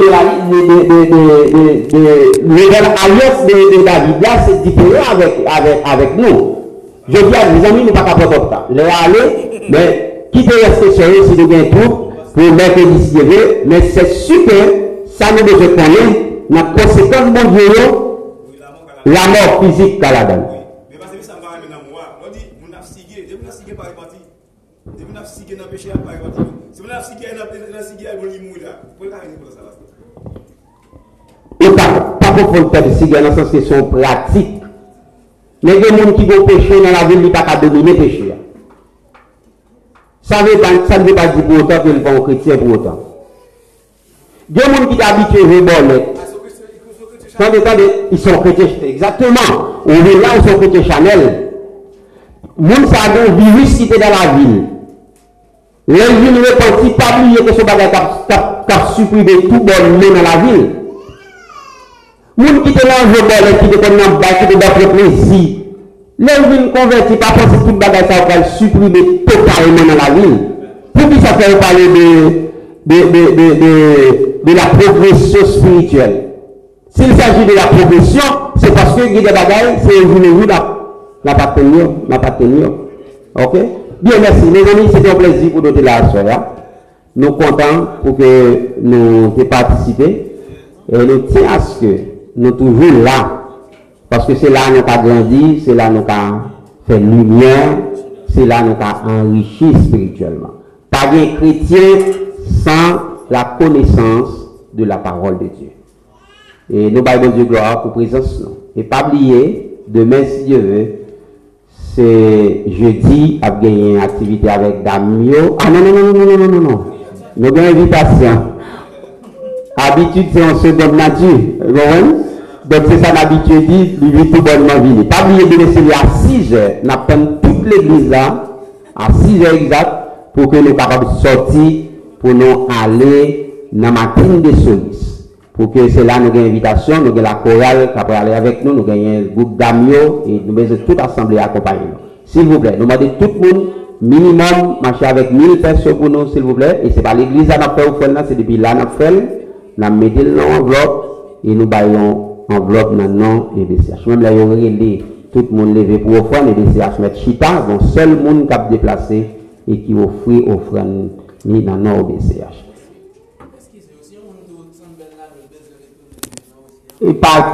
de la de, de, de, de, de, de, de David, c'est différent avec, nous. Je dis à mes amis, nous pas capable de ça. Les mais rester si nous bien tout pour si mais c'est super, ça nous la conséquence Dieu, la mort physique dans la donne. Pour faire de cigare dans le sens que sont pratiques. Mais il y a des gens qui vont pécher dans la ville, ils ne peuvent pas dominer le péché. Ça, ne veut pas dire pour autant qu'ils vont chrétien pour autant. Il y a des gens qui sont habitués à attendez, ils sont chrétiens, exactement. On est là, ils sont chrétiens Chanel. Moun sa un virus qui était dans la ville. Les villes repentis, pas oublier que ce bagage qui a supprimé tout bon monde dans la ville. Moun qui te lance le bol, qui te connaît en bas, qui te donne plaisir. Les villes convertis, pas penser tout bagage ça va supprimer totalement dans la ville. Pour qui ça fait parler de, de, de, de, de, la progression spirituelle? S'il s'agit de la progression, c'est parce que il y a des bagages, c'est une la la tenir, la tenir. OK? Bien, merci. Mes amis, c'était un plaisir pour nous la soirée. Nous contents pour que nous participions. Et nous tenons à ce que nous toujours là. Parce que c'est là que nous avons grandi, c'est là que nous avons fait lumière, c'est là que nous avons enrichi spirituellement. Pas de chrétien sans la connaissance de la parole de Dieu. Et nous baillons Dieu gloire pour présence. Et pas oublier, demain, si Dieu veut, c'est jeudi, à gagner une activité avec Damio. Ah non, non, non, non, non, non, non, non. Nous avons une invitation. Habitude, c'est en seconde nature. Donc, c'est ça l'habitude dit, lui vit tout bonnement vini. Pas oublier de laisser à 6 heures. Appelons toute l'église là, à 6 heures exact, pour que nous capables de sortir, pour nous aller dans ma matin de solis. Pour que c'est là nous avons invitation, nous avons la chorale qui aller avec nous, nous avons un groupe d'amio et nous avons toute assemblée accompagner nous. S'il vous plaît, nous demandons tout le monde, minimum, marcher avec 1000 personnes pour nous, s'il vous plaît. Et ce n'est pas l'église à nous fait au c'est depuis là nous fait. Nous mettons l'enveloppe et nous baillons enveloppe maintenant et BCH. Même là, il y aurait tout le monde levé pour offrir, et BCH mettre chita, bon, seul monde qui a déplacé et qui offre offrande ni dans nos BCH. Et par